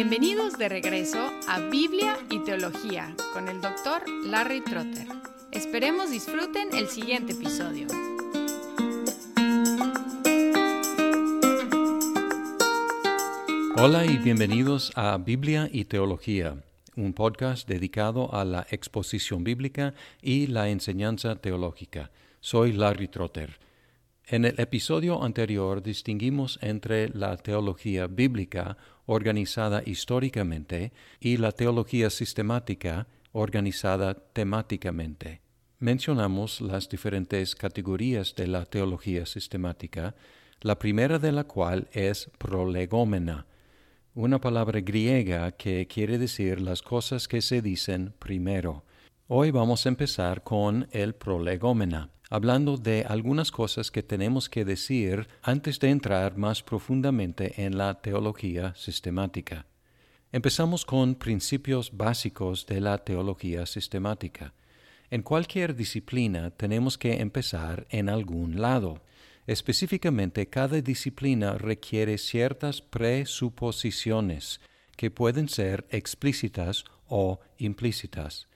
Bienvenidos de regreso a Biblia y Teología con el doctor Larry Trotter. Esperemos disfruten el siguiente episodio. Hola y bienvenidos a Biblia y Teología, un podcast dedicado a la exposición bíblica y la enseñanza teológica. Soy Larry Trotter. En el episodio anterior distinguimos entre la teología bíblica organizada históricamente y la teología sistemática organizada temáticamente. Mencionamos las diferentes categorías de la teología sistemática, la primera de la cual es prolegómena, una palabra griega que quiere decir las cosas que se dicen primero. Hoy vamos a empezar con el prolegómena hablando de algunas cosas que tenemos que decir antes de entrar más profundamente en la teología sistemática. Empezamos con principios básicos de la teología sistemática. En cualquier disciplina tenemos que empezar en algún lado. Específicamente, cada disciplina requiere ciertas presuposiciones que pueden ser explícitas o implícitas.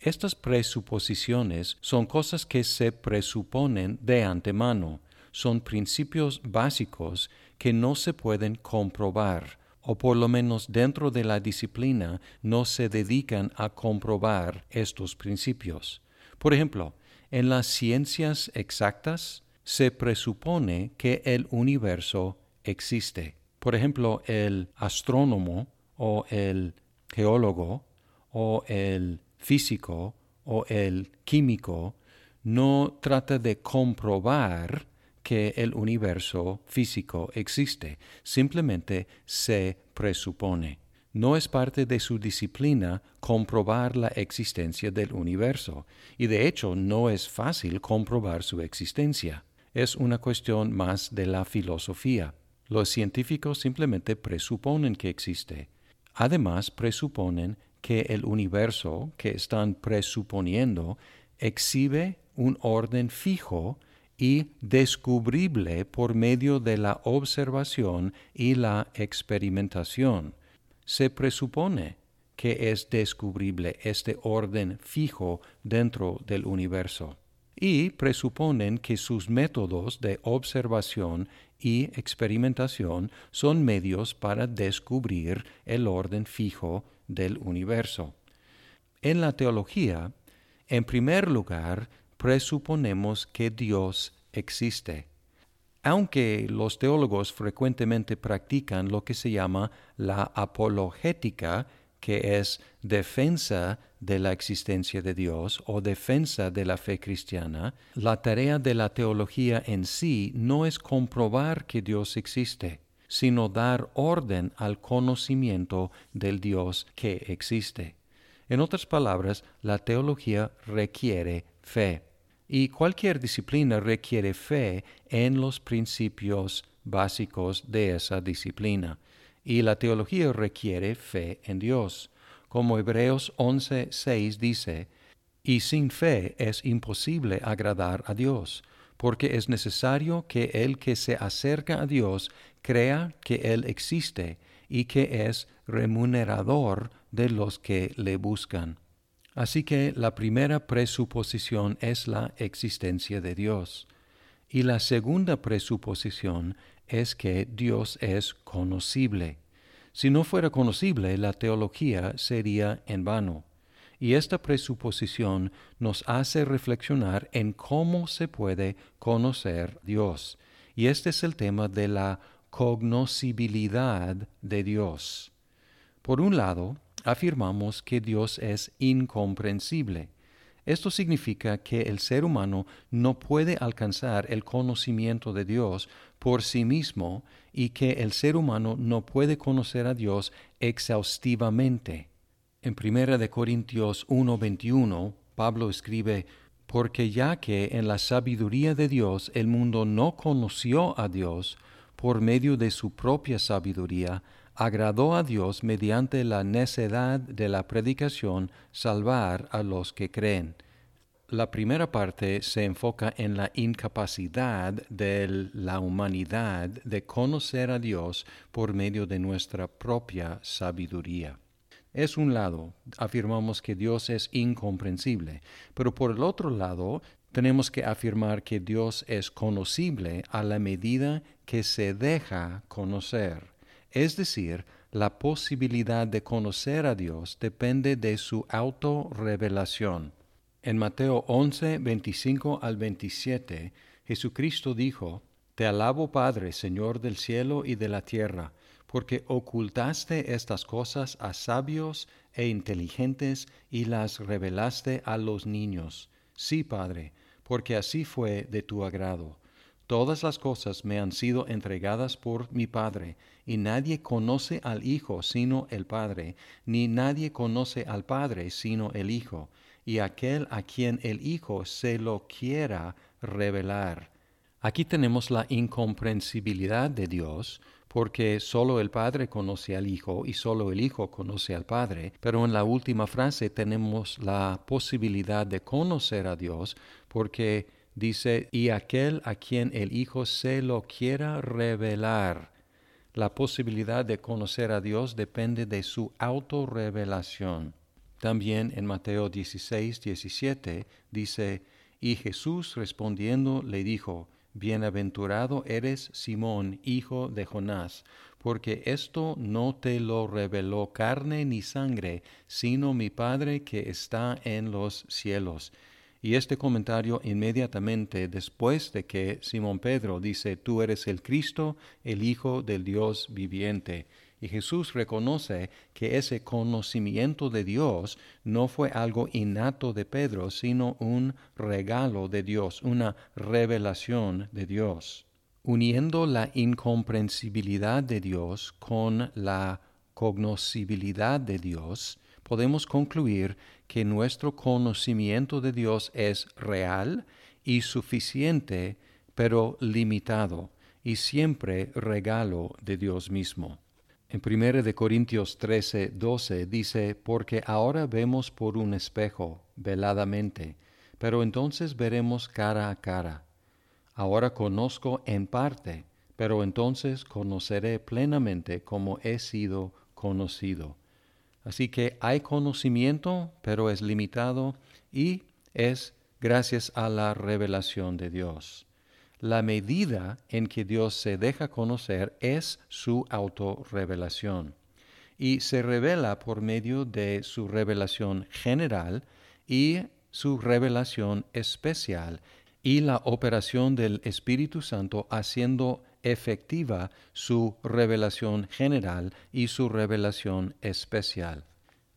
Estas presuposiciones son cosas que se presuponen de antemano, son principios básicos que no se pueden comprobar, o por lo menos dentro de la disciplina no se dedican a comprobar estos principios. Por ejemplo, en las ciencias exactas se presupone que el universo existe. Por ejemplo, el astrónomo o el geólogo o el físico o el químico no trata de comprobar que el universo físico existe, simplemente se presupone. No es parte de su disciplina comprobar la existencia del universo, y de hecho no es fácil comprobar su existencia. Es una cuestión más de la filosofía. Los científicos simplemente presuponen que existe. Además, presuponen que el universo que están presuponiendo exhibe un orden fijo y descubrible por medio de la observación y la experimentación. Se presupone que es descubrible este orden fijo dentro del universo y presuponen que sus métodos de observación y experimentación son medios para descubrir el orden fijo del universo. En la teología, en primer lugar, presuponemos que Dios existe. Aunque los teólogos frecuentemente practican lo que se llama la apologética, que es defensa de la existencia de Dios o defensa de la fe cristiana, la tarea de la teología en sí no es comprobar que Dios existe, sino dar orden al conocimiento del Dios que existe. En otras palabras, la teología requiere fe. Y cualquier disciplina requiere fe en los principios básicos de esa disciplina. Y la teología requiere fe en Dios. Como Hebreos 11:6 dice, y sin fe es imposible agradar a Dios, porque es necesario que el que se acerca a Dios crea que Él existe y que es remunerador de los que le buscan. Así que la primera presuposición es la existencia de Dios. Y la segunda presuposición es que Dios es conocible. Si no fuera conocible, la teología sería en vano. Y esta presuposición nos hace reflexionar en cómo se puede conocer Dios. Y este es el tema de la cognoscibilidad de Dios. Por un lado, afirmamos que Dios es incomprensible. Esto significa que el ser humano no puede alcanzar el conocimiento de Dios por sí mismo y que el ser humano no puede conocer a Dios exhaustivamente. En 1 Corintios 1:21, Pablo escribe, Porque ya que en la sabiduría de Dios el mundo no conoció a Dios, por medio de su propia sabiduría, agradó a Dios mediante la necedad de la predicación salvar a los que creen. La primera parte se enfoca en la incapacidad de la humanidad de conocer a Dios por medio de nuestra propia sabiduría. Es un lado, afirmamos que Dios es incomprensible, pero por el otro lado tenemos que afirmar que Dios es conocible a la medida que se deja conocer. Es decir, la posibilidad de conocer a Dios depende de su autorrevelación. En Mateo 11, 25 al 27, Jesucristo dijo, Te alabo Padre, Señor del cielo y de la tierra, porque ocultaste estas cosas a sabios e inteligentes y las revelaste a los niños. Sí, Padre, porque así fue de tu agrado. Todas las cosas me han sido entregadas por mi Padre, y nadie conoce al Hijo sino el Padre, ni nadie conoce al Padre sino el Hijo, y aquel a quien el Hijo se lo quiera revelar. Aquí tenemos la incomprensibilidad de Dios, porque solo el Padre conoce al Hijo y solo el Hijo conoce al Padre, pero en la última frase tenemos la posibilidad de conocer a Dios, porque dice, y aquel a quien el Hijo se lo quiera revelar. La posibilidad de conocer a Dios depende de su autorrevelación. También en Mateo 16, 17 dice, y Jesús respondiendo le dijo, Bienaventurado eres Simón, hijo de Jonás, porque esto no te lo reveló carne ni sangre, sino mi Padre que está en los cielos. Y este comentario inmediatamente después de que Simón Pedro dice, tú eres el Cristo, el Hijo del Dios viviente. Y Jesús reconoce que ese conocimiento de Dios no fue algo innato de Pedro, sino un regalo de Dios, una revelación de Dios. Uniendo la incomprensibilidad de Dios con la cognoscibilidad de Dios, podemos concluir que nuestro conocimiento de Dios es real y suficiente, pero limitado, y siempre regalo de Dios mismo. En 1 de Corintios 13, 12 dice, porque ahora vemos por un espejo, veladamente, pero entonces veremos cara a cara. Ahora conozco en parte, pero entonces conoceré plenamente como he sido conocido. Así que hay conocimiento, pero es limitado y es gracias a la revelación de Dios. La medida en que Dios se deja conocer es su autorrevelación y se revela por medio de su revelación general y su revelación especial y la operación del Espíritu Santo haciendo efectiva su revelación general y su revelación especial.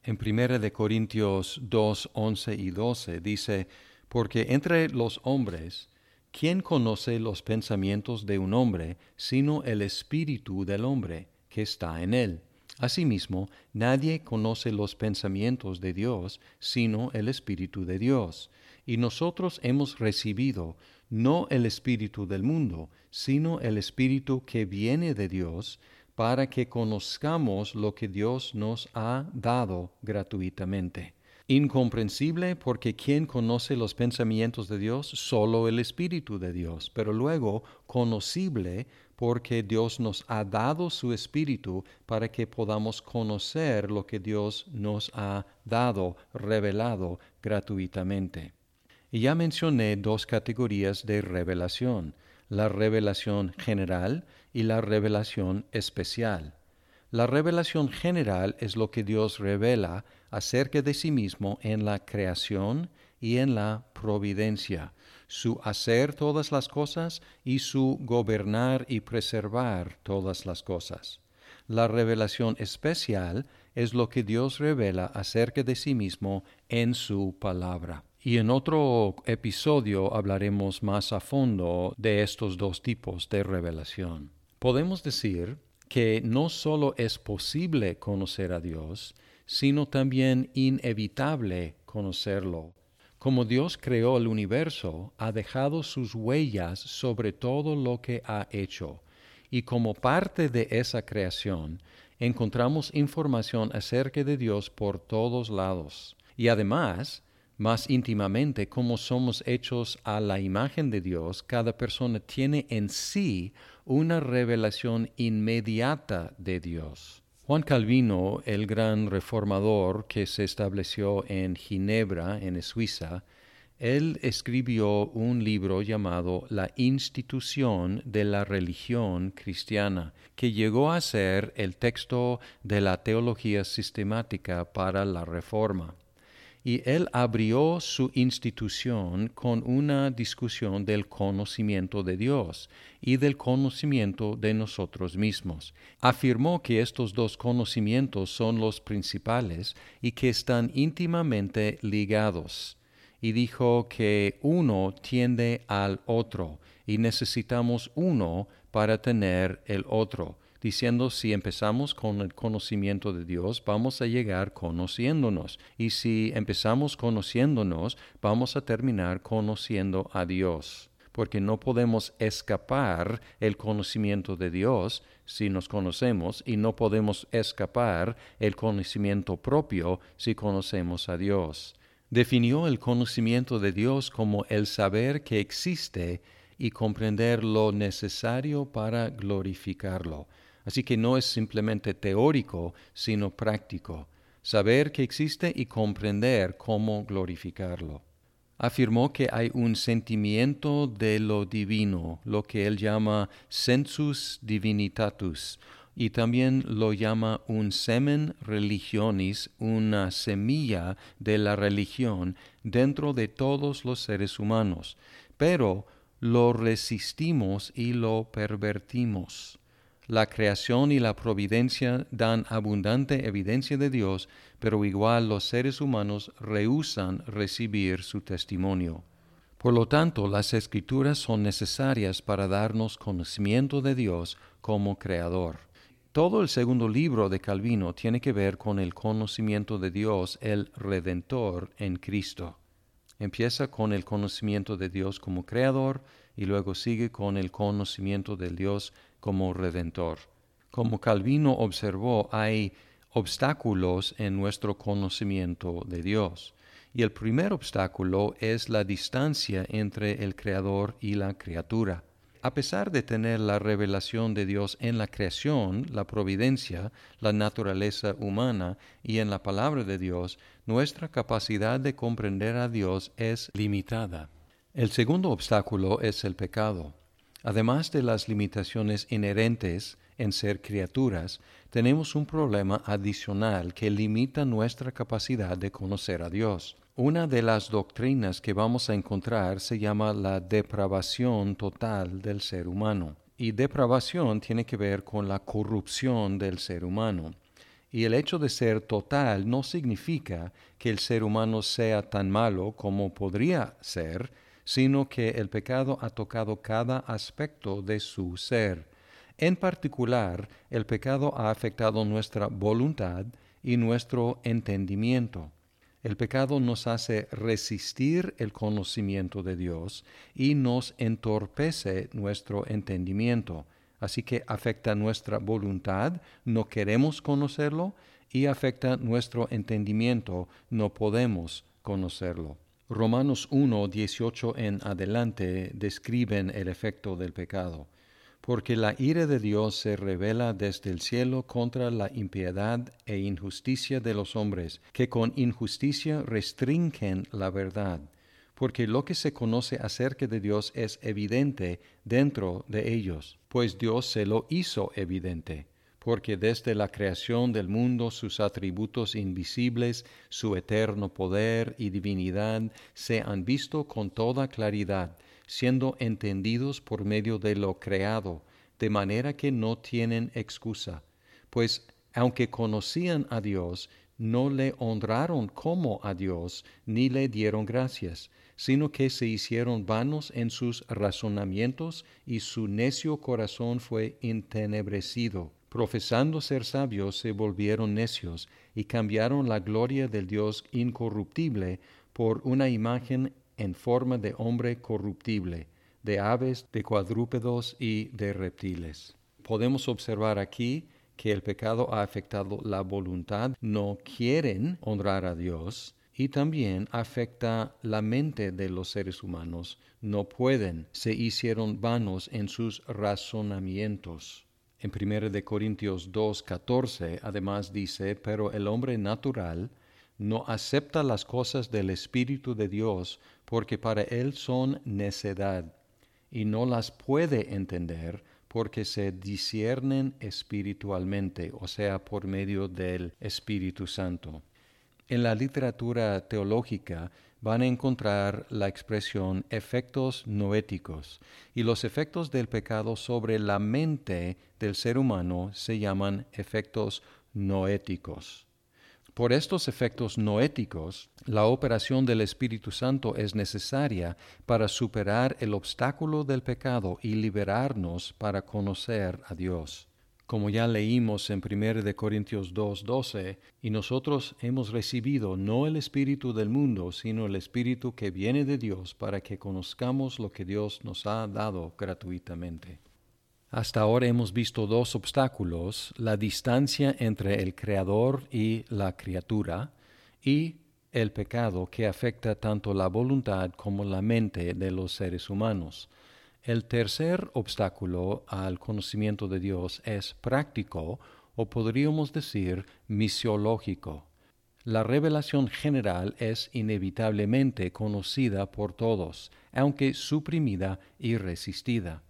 En 1 de Corintios 2, 11 y 12 dice, porque entre los hombres ¿Quién conoce los pensamientos de un hombre sino el espíritu del hombre que está en él? Asimismo, nadie conoce los pensamientos de Dios sino el Espíritu de Dios. Y nosotros hemos recibido no el Espíritu del mundo, sino el Espíritu que viene de Dios, para que conozcamos lo que Dios nos ha dado gratuitamente incomprensible porque ¿quién conoce los pensamientos de Dios? Solo el Espíritu de Dios, pero luego conocible porque Dios nos ha dado su Espíritu para que podamos conocer lo que Dios nos ha dado, revelado gratuitamente. Y ya mencioné dos categorías de revelación, la revelación general y la revelación especial. La revelación general es lo que Dios revela acerca de sí mismo en la creación y en la providencia, su hacer todas las cosas y su gobernar y preservar todas las cosas. La revelación especial es lo que Dios revela acerca de sí mismo en su palabra. Y en otro episodio hablaremos más a fondo de estos dos tipos de revelación. Podemos decir que no solo es posible conocer a Dios, sino también inevitable conocerlo. Como Dios creó el universo, ha dejado sus huellas sobre todo lo que ha hecho, y como parte de esa creación, encontramos información acerca de Dios por todos lados. Y además, más íntimamente como somos hechos a la imagen de Dios, cada persona tiene en sí una revelación inmediata de Dios. Juan Calvino, el gran reformador que se estableció en Ginebra, en Suiza, él escribió un libro llamado La institución de la religión cristiana, que llegó a ser el texto de la teología sistemática para la Reforma y él abrió su institución con una discusión del conocimiento de Dios y del conocimiento de nosotros mismos. Afirmó que estos dos conocimientos son los principales y que están íntimamente ligados. Y dijo que uno tiende al otro y necesitamos uno para tener el otro diciendo si empezamos con el conocimiento de Dios, vamos a llegar conociéndonos. Y si empezamos conociéndonos, vamos a terminar conociendo a Dios. Porque no podemos escapar el conocimiento de Dios si nos conocemos y no podemos escapar el conocimiento propio si conocemos a Dios. Definió el conocimiento de Dios como el saber que existe y comprender lo necesario para glorificarlo. Así que no es simplemente teórico, sino práctico, saber que existe y comprender cómo glorificarlo. Afirmó que hay un sentimiento de lo divino, lo que él llama sensus divinitatus, y también lo llama un semen religionis, una semilla de la religión dentro de todos los seres humanos, pero lo resistimos y lo pervertimos. La creación y la providencia dan abundante evidencia de Dios, pero igual los seres humanos rehusan recibir su testimonio. Por lo tanto, las escrituras son necesarias para darnos conocimiento de Dios como Creador. Todo el segundo libro de Calvino tiene que ver con el conocimiento de Dios, el Redentor en Cristo. Empieza con el conocimiento de Dios como Creador y luego sigue con el conocimiento de Dios como redentor. Como Calvino observó, hay obstáculos en nuestro conocimiento de Dios. Y el primer obstáculo es la distancia entre el Creador y la criatura. A pesar de tener la revelación de Dios en la creación, la providencia, la naturaleza humana y en la palabra de Dios, nuestra capacidad de comprender a Dios es limitada. El segundo obstáculo es el pecado. Además de las limitaciones inherentes en ser criaturas, tenemos un problema adicional que limita nuestra capacidad de conocer a Dios. Una de las doctrinas que vamos a encontrar se llama la depravación total del ser humano. Y depravación tiene que ver con la corrupción del ser humano. Y el hecho de ser total no significa que el ser humano sea tan malo como podría ser, sino que el pecado ha tocado cada aspecto de su ser. En particular, el pecado ha afectado nuestra voluntad y nuestro entendimiento. El pecado nos hace resistir el conocimiento de Dios y nos entorpece nuestro entendimiento. Así que afecta nuestra voluntad, no queremos conocerlo, y afecta nuestro entendimiento, no podemos conocerlo. Romanos 1, 18 en adelante describen el efecto del pecado, porque la ira de Dios se revela desde el cielo contra la impiedad e injusticia de los hombres, que con injusticia restringen la verdad, porque lo que se conoce acerca de Dios es evidente dentro de ellos, pues Dios se lo hizo evidente porque desde la creación del mundo sus atributos invisibles, su eterno poder y divinidad se han visto con toda claridad, siendo entendidos por medio de lo creado, de manera que no tienen excusa, pues aunque conocían a Dios, no le honraron como a Dios, ni le dieron gracias, sino que se hicieron vanos en sus razonamientos y su necio corazón fue entenebrecido profesando ser sabios, se volvieron necios y cambiaron la gloria del Dios incorruptible por una imagen en forma de hombre corruptible, de aves, de cuadrúpedos y de reptiles. Podemos observar aquí que el pecado ha afectado la voluntad, no quieren honrar a Dios, y también afecta la mente de los seres humanos. No pueden, se hicieron vanos en sus razonamientos. En 1 Corintios 2.14 además dice, pero el hombre natural no acepta las cosas del Espíritu de Dios porque para él son necedad y no las puede entender porque se disciernen espiritualmente, o sea, por medio del Espíritu Santo. En la literatura teológica van a encontrar la expresión efectos noéticos y los efectos del pecado sobre la mente del ser humano se llaman efectos noéticos. Por estos efectos noéticos, la operación del Espíritu Santo es necesaria para superar el obstáculo del pecado y liberarnos para conocer a Dios como ya leímos en 1 Corintios 2:12, y nosotros hemos recibido no el Espíritu del mundo, sino el Espíritu que viene de Dios para que conozcamos lo que Dios nos ha dado gratuitamente. Hasta ahora hemos visto dos obstáculos, la distancia entre el Creador y la criatura, y el pecado que afecta tanto la voluntad como la mente de los seres humanos. El tercer obstáculo al conocimiento de Dios es práctico o podríamos decir misiológico. La revelación general es inevitablemente conocida por todos, aunque suprimida y resistida.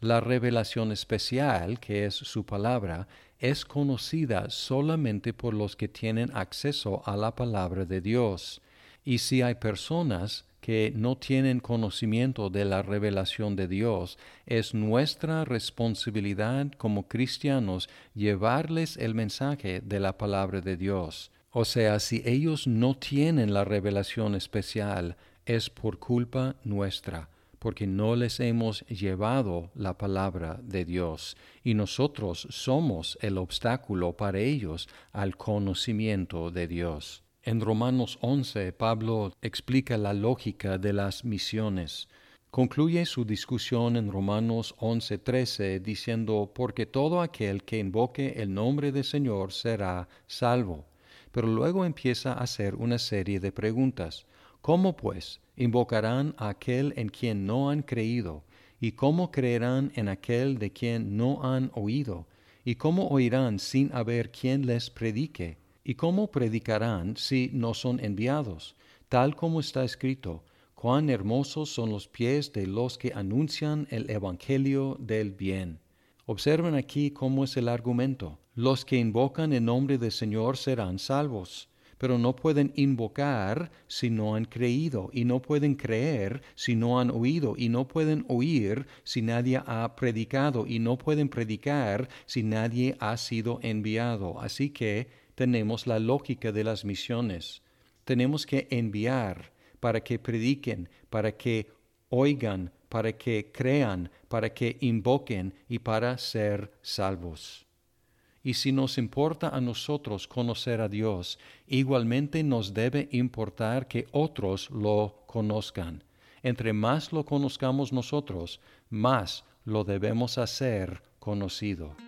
La revelación especial, que es su palabra, es conocida solamente por los que tienen acceso a la palabra de Dios. Y si hay personas que no tienen conocimiento de la revelación de Dios, es nuestra responsabilidad como cristianos llevarles el mensaje de la palabra de Dios. O sea, si ellos no tienen la revelación especial, es por culpa nuestra, porque no les hemos llevado la palabra de Dios, y nosotros somos el obstáculo para ellos al conocimiento de Dios. En Romanos 11, Pablo explica la lógica de las misiones. Concluye su discusión en Romanos 11:13 diciendo, porque todo aquel que invoque el nombre del Señor será salvo. Pero luego empieza a hacer una serie de preguntas. ¿Cómo pues invocarán a aquel en quien no han creído? ¿Y cómo creerán en aquel de quien no han oído? ¿Y cómo oirán sin haber quien les predique? ¿Y cómo predicarán si no son enviados? Tal como está escrito, cuán hermosos son los pies de los que anuncian el Evangelio del bien. Observen aquí cómo es el argumento. Los que invocan el nombre del Señor serán salvos, pero no pueden invocar si no han creído, y no pueden creer si no han oído, y no pueden oír si nadie ha predicado, y no pueden predicar si nadie ha sido enviado. Así que tenemos la lógica de las misiones. Tenemos que enviar para que prediquen, para que oigan, para que crean, para que invoquen y para ser salvos. Y si nos importa a nosotros conocer a Dios, igualmente nos debe importar que otros lo conozcan. Entre más lo conozcamos nosotros, más lo debemos hacer conocido.